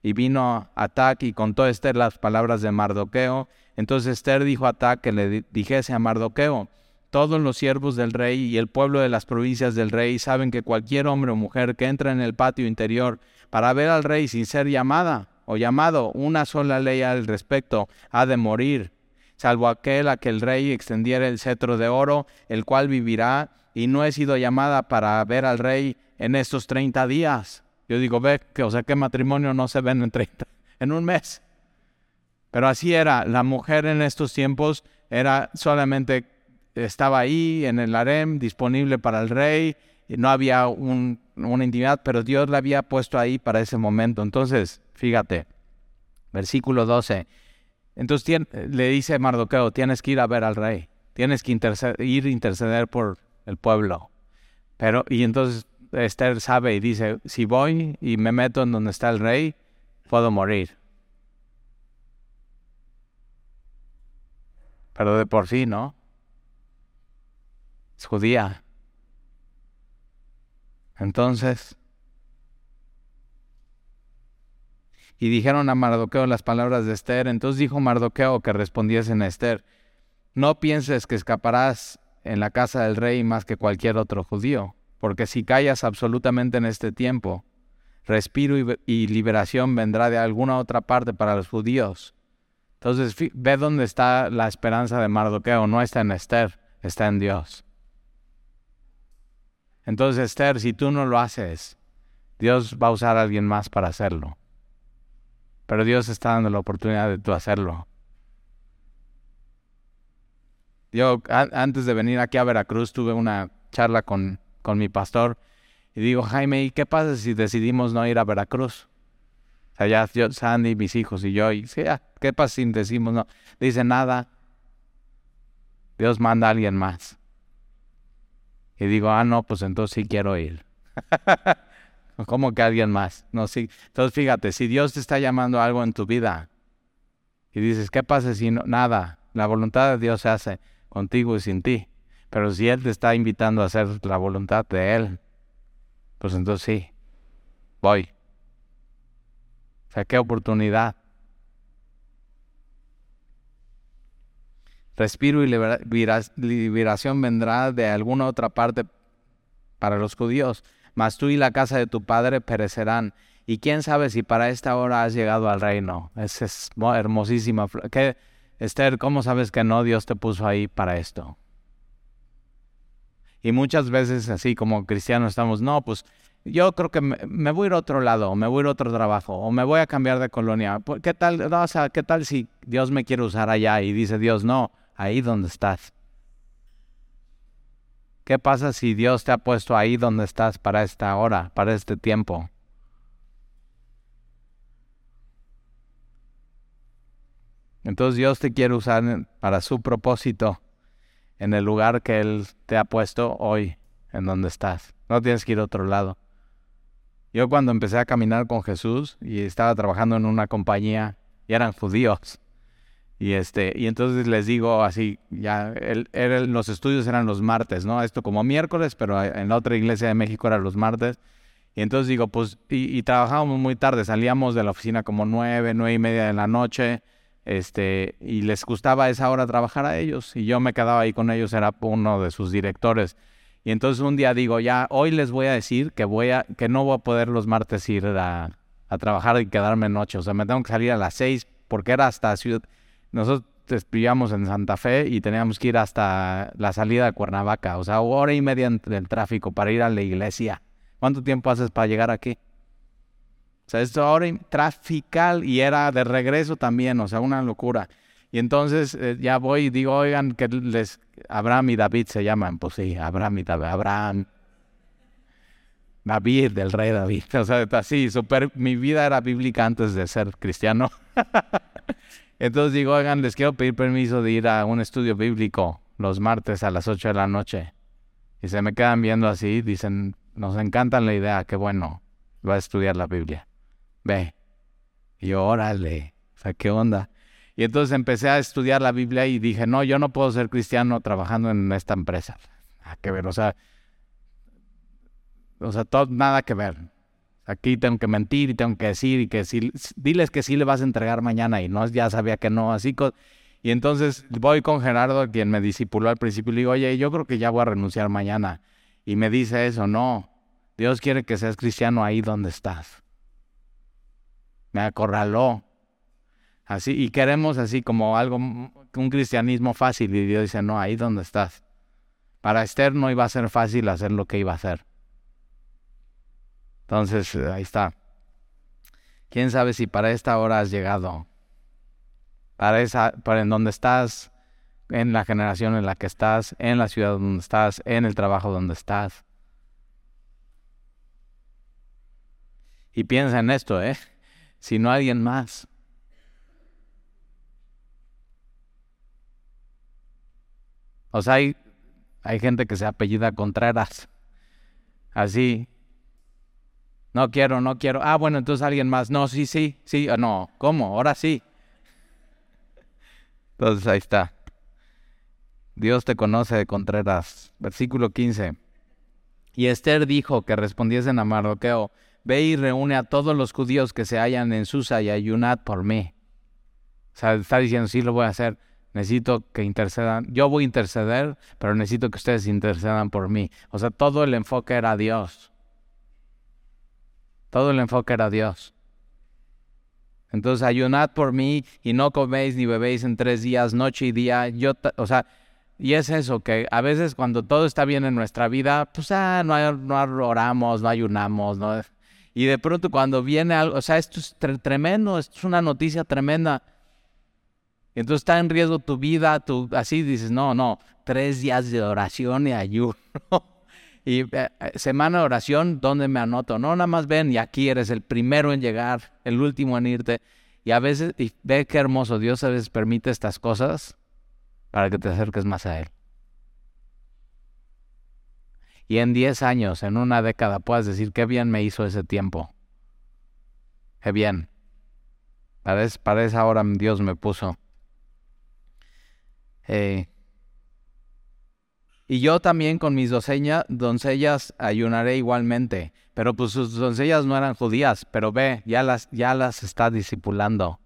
Y vino Atac y contó Esther las palabras de Mardoqueo. Entonces Esther dijo a Atac que le dijese a Mardoqueo, todos los siervos del rey y el pueblo de las provincias del rey saben que cualquier hombre o mujer que entra en el patio interior para ver al rey sin ser llamada o llamado una sola ley al respecto ha de morir, salvo aquel a que el rey extendiera el cetro de oro, el cual vivirá, y no he sido llamada para ver al rey en estos 30 días. Yo digo, ve, que, o sea, ¿qué matrimonio no se ven en 30, <laughs> en un mes. Pero así era, la mujer en estos tiempos era solamente, estaba ahí en el harem, disponible para el rey, y no había una intimidad, pero Dios la había puesto ahí para ese momento. Entonces, fíjate, versículo 12. Entonces le dice Mardoqueo, tienes que ir a ver al rey, tienes que ir a interceder por el pueblo. Pero, y entonces Esther sabe y dice, si voy y me meto en donde está el rey, puedo morir. Pero de por sí, ¿no? Es judía. Entonces, y dijeron a Mardoqueo las palabras de Esther. Entonces dijo Mardoqueo que respondiesen a Esther, no pienses que escaparás en la casa del rey más que cualquier otro judío, porque si callas absolutamente en este tiempo, respiro y, liberación vendrá de alguna otra parte para los judíos. Entonces ve dónde está la esperanza de Mardoqueo, no está en Esther, está en Dios. Entonces Esther, si tú no lo haces, Dios va a usar a alguien más para hacerlo. Pero Dios está dando la oportunidad de tú hacerlo. Yo antes de venir aquí a Veracruz tuve una charla con, con mi pastor y digo, Jaime, ¿y qué pasa si decidimos no ir a Veracruz? O sea, ya yo, Sandy, mis hijos y yo, y ¿qué pasa si decimos no? Dice nada. Dios manda a alguien más. Y digo, ah, no, pues entonces sí quiero ir. <laughs> ¿Cómo que alguien más? No, sí. Entonces fíjate, si Dios te está llamando a algo en tu vida y dices, ¿qué pasa si no? Nada, la voluntad de Dios se hace contigo y sin ti. Pero si Él te está invitando a hacer la voluntad de Él, pues entonces sí, voy. O sea, qué oportunidad. Respiro y liberación vendrá de alguna otra parte para los judíos, mas tú y la casa de tu padre perecerán. Y quién sabe si para esta hora has llegado al reino. Esa es hermosísima. ¿Qué, Esther, ¿cómo sabes que no Dios te puso ahí para esto? Y muchas veces así como cristianos estamos, no, pues yo creo que me, voy a ir a otro lado, o me voy a ir a otro trabajo, o me voy a cambiar de colonia. ¿Qué tal, o sea, ¿qué tal si Dios me quiere usar allá? Y dice Dios, no, ahí donde estás. ¿Qué pasa si Dios te ha puesto ahí donde estás para esta hora, para este tiempo? Entonces Dios te quiere usar para su propósito en el lugar que Él te ha puesto hoy, en donde estás. No tienes que ir a otro lado. Yo cuando empecé a caminar con Jesús y estaba trabajando en una compañía y eran judíos, y este, y entonces les digo así, ya, los estudios eran los martes, ¿no? Esto como miércoles, pero en la otra iglesia de México eran los martes. Y entonces digo, pues, y, trabajábamos muy tarde, salíamos de la oficina como nueve, nueve y media de la noche, este, y les gustaba esa hora trabajar a ellos, y yo me quedaba ahí con ellos, era uno de sus directores. Y entonces un día digo, ya, hoy les voy a decir que voy a, que no voy a poder los martes ir a, a trabajar y quedarme noche. O sea, me tengo que salir a las seis, porque era hasta ciudad nosotros vivíamos en Santa Fe y teníamos que ir hasta la salida de Cuernavaca, o sea, hora y media del tráfico para ir a la iglesia. ¿Cuánto tiempo haces para llegar aquí? O sea, esto ahora trafical y era de regreso también, o sea, una locura. Y entonces eh, ya voy y digo, oigan, que les, Abraham y David se llaman. Pues sí, Abraham y David, Abraham. David, del rey David. <laughs> O sea, así, super, mi vida era bíblica antes de ser cristiano. <laughs> Entonces digo, oigan, les quiero pedir permiso de ir a un estudio bíblico los martes a las 8 de la noche. Y se me quedan viendo así, dicen, nos encanta la idea, qué bueno, va a estudiar la Biblia. Ve. Y yo, órale, o sea, ¿qué onda? Y entonces empecé a estudiar la Biblia y dije, no, yo no puedo ser cristiano trabajando en esta empresa. Ah, que ver, o sea, o sea, todo, nada que ver. Aquí tengo que mentir y tengo que decir y que sí, diles que sí le vas a entregar mañana y no, ya sabía que no, así. y entonces voy con Gerardo, quien me disipuló al principio, y le digo, oye, yo creo que ya voy a renunciar mañana. Y me dice eso, no, Dios quiere que seas cristiano ahí donde estás. Me acorraló. Así, y queremos así como algo, un cristianismo fácil. Y Dios dice, no, ahí donde estás. Para Esther no iba a ser fácil hacer lo que iba a hacer. Entonces, ahí está. ¿Quién sabe si para esta hora has llegado? Para esa, para en donde estás, en la generación en la que estás, en la ciudad donde estás, en el trabajo donde estás. Y piensa en esto, ¿eh? Si no alguien más. O sea, hay, hay gente que se apellida Contreras. Así. No quiero, no quiero. Ah, bueno, entonces alguien más. No, sí, sí, sí. Ah, no, ¿cómo? Ahora sí. Entonces ahí está. Dios te conoce de Contreras. Versículo 15. Y Esther dijo que respondiesen a Mardoqueo, ve y reúne a todos los judíos que se hallan en Susa y ayunad por mí. O sea, está diciendo, sí lo voy a hacer. Necesito que intercedan. Yo voy a interceder, pero necesito que ustedes intercedan por mí. O sea, todo el enfoque era Dios. Todo el enfoque era Dios. Entonces, ayunad por mí y no coméis ni bebéis en tres días, noche y día. Yo, o sea, y es eso, que a veces cuando todo está bien en nuestra vida, pues ah, no, no oramos, no ayunamos, no. Y de pronto cuando viene algo, o sea, esto es tremendo, esto es una noticia tremenda. Entonces está en riesgo tu vida, tú así dices, no, no, tres días de oración y ayuno. <laughs> y eh, eh, semana de oración, ¿dónde me anoto? No, nada más ven y aquí eres el primero en llegar, el último en irte. Y a veces, y ve qué hermoso, Dios a veces permite estas cosas para que te acerques más a Él. Y en diez años, en una década, puedas decir, qué bien me hizo ese tiempo. Qué bien. Para, para esa hora Dios me puso. Eh, y yo también con mis doncellas ayunaré igualmente. Pero pues sus doncellas no eran judías, pero ve, ya las, ya las está discipulando.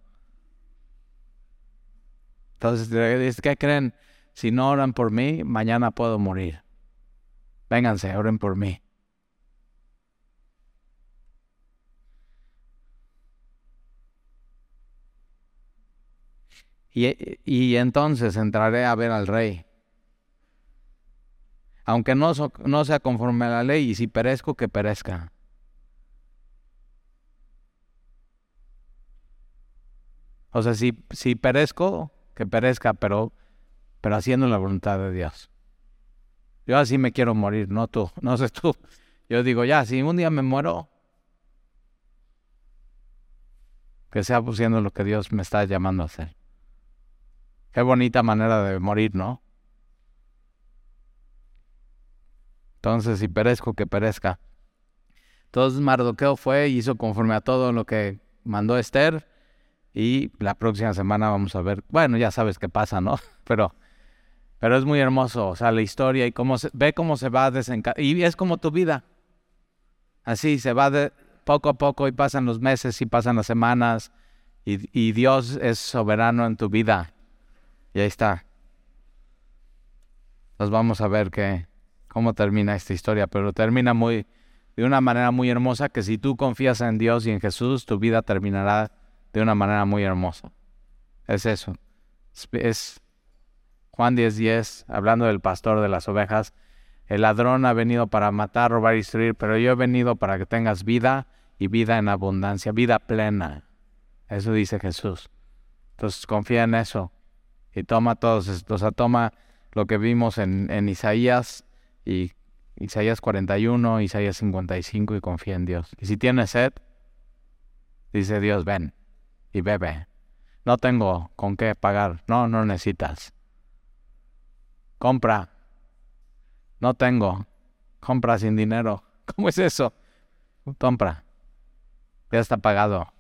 Entonces, ¿qué creen? Si no oran por mí, mañana puedo morir. Vénganse, oren por mí. Y, entonces entraré a ver al rey. Aunque no, no sea conforme a la ley, y si perezco, que perezca. O sea, si, si perezco, que perezca, pero, pero haciendo la voluntad de Dios. Yo así me quiero morir, no tú, no sé tú. Yo digo, ya, si un día me muero, que sea haciendo lo que Dios me está llamando a hacer. Qué bonita manera de morir, ¿no? Entonces, si perezco, que perezca. Entonces Mardoqueo fue y hizo conforme a todo lo que mandó Esther. Y la próxima semana vamos a ver, bueno, ya sabes qué pasa, ¿no? <laughs> Pero, pero es muy hermoso, o sea, la historia y cómo se, ve cómo se va desencadenando. Y es como tu vida. Así, se va de poco a poco y pasan los meses y pasan las semanas. Y, y Dios es soberano en tu vida. Y ahí está. Nos vamos a ver qué, cómo termina esta historia, pero termina muy, de una manera muy hermosa que si tú confías en Dios y en Jesús, tu vida terminará de una manera muy hermosa. Es eso. Es Juan 10:10, 10, hablando del pastor de las ovejas. El ladrón ha venido para matar, robar y destruir, pero yo he venido para que tengas vida y vida en abundancia, vida plena. Eso dice Jesús. Entonces confía en eso y toma todos, o sea, toma lo que vimos en, en Isaías y Isaías 41, Isaías 55 y confía en Dios. Y si tienes sed, dice Dios, ven y bebe. No tengo con qué pagar. No, no necesitas. Compra. No tengo. Compra sin dinero. <laughs> ¿Cómo es eso? Compra. Ya está pagado.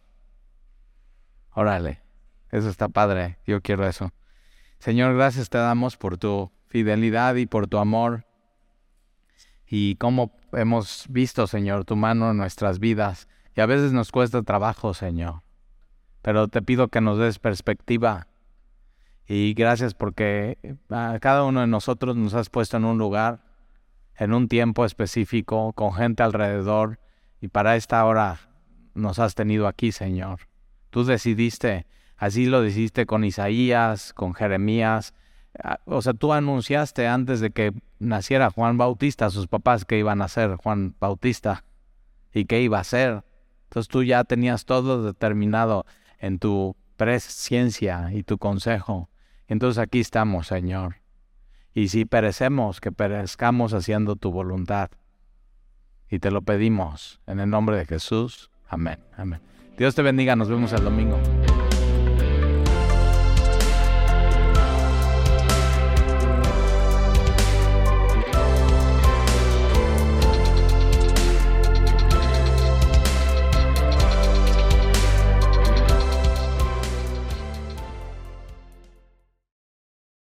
Órale. Eso está padre. Yo quiero eso. Señor, gracias te damos por tu fidelidad y por tu amor. Y cómo hemos visto, Señor, tu mano en nuestras vidas. Y a veces nos cuesta trabajo, Señor pero te pido que nos des perspectiva. Y gracias porque a cada uno de nosotros nos has puesto en un lugar, en un tiempo específico, con gente alrededor, y para esta hora nos has tenido aquí, Señor. Tú decidiste, así lo decidiste con Isaías, con Jeremías. Ah, o sea, tú anunciaste antes de que naciera Juan Bautista a sus papás que iban a ser Juan Bautista y qué iba a ser Entonces tú ya tenías todo determinado en tu presciencia y tu consejo. Entonces aquí estamos, Señor. Y si perecemos, que perezcamos haciendo tu voluntad. Y te lo pedimos en el nombre de Jesús. Amén. Amén. Dios te bendiga. Nos vemos el domingo.